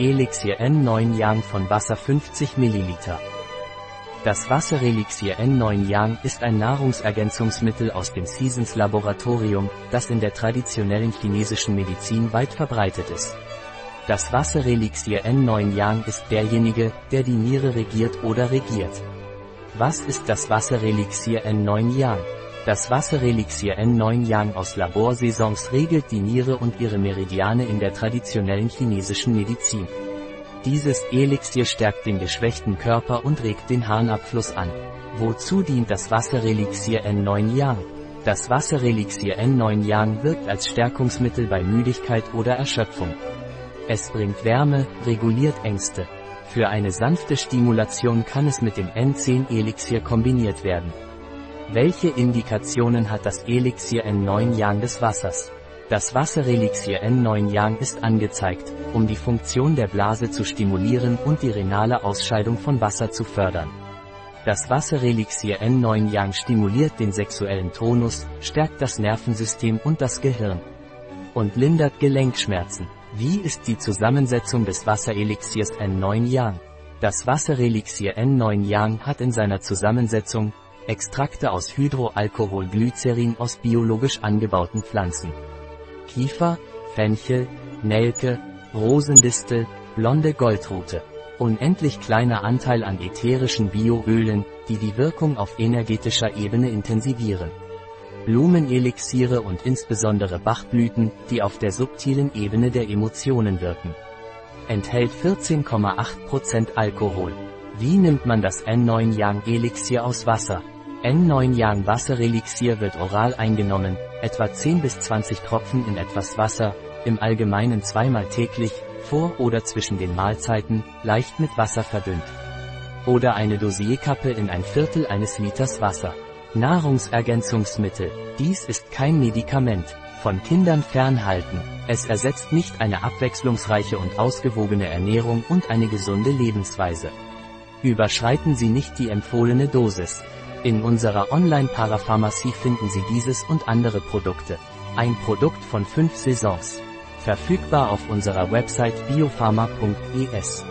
Elixir N9 Yang von Wasser 50 ml. Das Wasserelixier N9 Yang ist ein Nahrungsergänzungsmittel aus dem Seasons Laboratorium, das in der traditionellen chinesischen Medizin weit verbreitet ist. Das Wasserelixier N9 Yang ist derjenige, der die Niere regiert oder regiert. Was ist das Wasserelixier N9 Yang? Das Wasserelixier N9 Yang aus Laborsaisons regelt die Niere und ihre Meridiane in der traditionellen chinesischen Medizin. Dieses Elixier stärkt den geschwächten Körper und regt den Harnabfluss an. Wozu dient das Wasserelixier N9 Yang? Das Wasserelixier N9 Yang wirkt als Stärkungsmittel bei Müdigkeit oder Erschöpfung. Es bringt Wärme, reguliert Ängste. Für eine sanfte Stimulation kann es mit dem N10 Elixier kombiniert werden. Welche Indikationen hat das Elixier N9 Yang des Wassers? Das Wasserelixier N9 Yang ist angezeigt, um die Funktion der Blase zu stimulieren und die renale Ausscheidung von Wasser zu fördern. Das Wasserelixier N9 Yang stimuliert den sexuellen Tonus, stärkt das Nervensystem und das Gehirn. Und lindert Gelenkschmerzen. Wie ist die Zusammensetzung des Wasserelixiers N9 Yang? Das Wasserelixier N9 Yang hat in seiner Zusammensetzung Extrakte aus Hydroalkoholglycerin aus biologisch angebauten Pflanzen. Kiefer, Fenchel, Nelke, Rosendistel, blonde Goldrute. Unendlich kleiner Anteil an ätherischen Bioölen, die die Wirkung auf energetischer Ebene intensivieren. Blumenelixiere und insbesondere Bachblüten, die auf der subtilen Ebene der Emotionen wirken. Enthält 14,8% Alkohol. Wie nimmt man das N9 Yang Elixier aus Wasser? N9 Yang Wasserelixier wird oral eingenommen, etwa 10 bis 20 Tropfen in etwas Wasser, im Allgemeinen zweimal täglich, vor oder zwischen den Mahlzeiten, leicht mit Wasser verdünnt. Oder eine Dosierkappe in ein Viertel eines Liters Wasser. Nahrungsergänzungsmittel. Dies ist kein Medikament. Von Kindern fernhalten. Es ersetzt nicht eine abwechslungsreiche und ausgewogene Ernährung und eine gesunde Lebensweise. Überschreiten Sie nicht die empfohlene Dosis. In unserer Online-Parapharmacie finden Sie dieses und andere Produkte. Ein Produkt von fünf Saisons. Verfügbar auf unserer Website biopharma.es.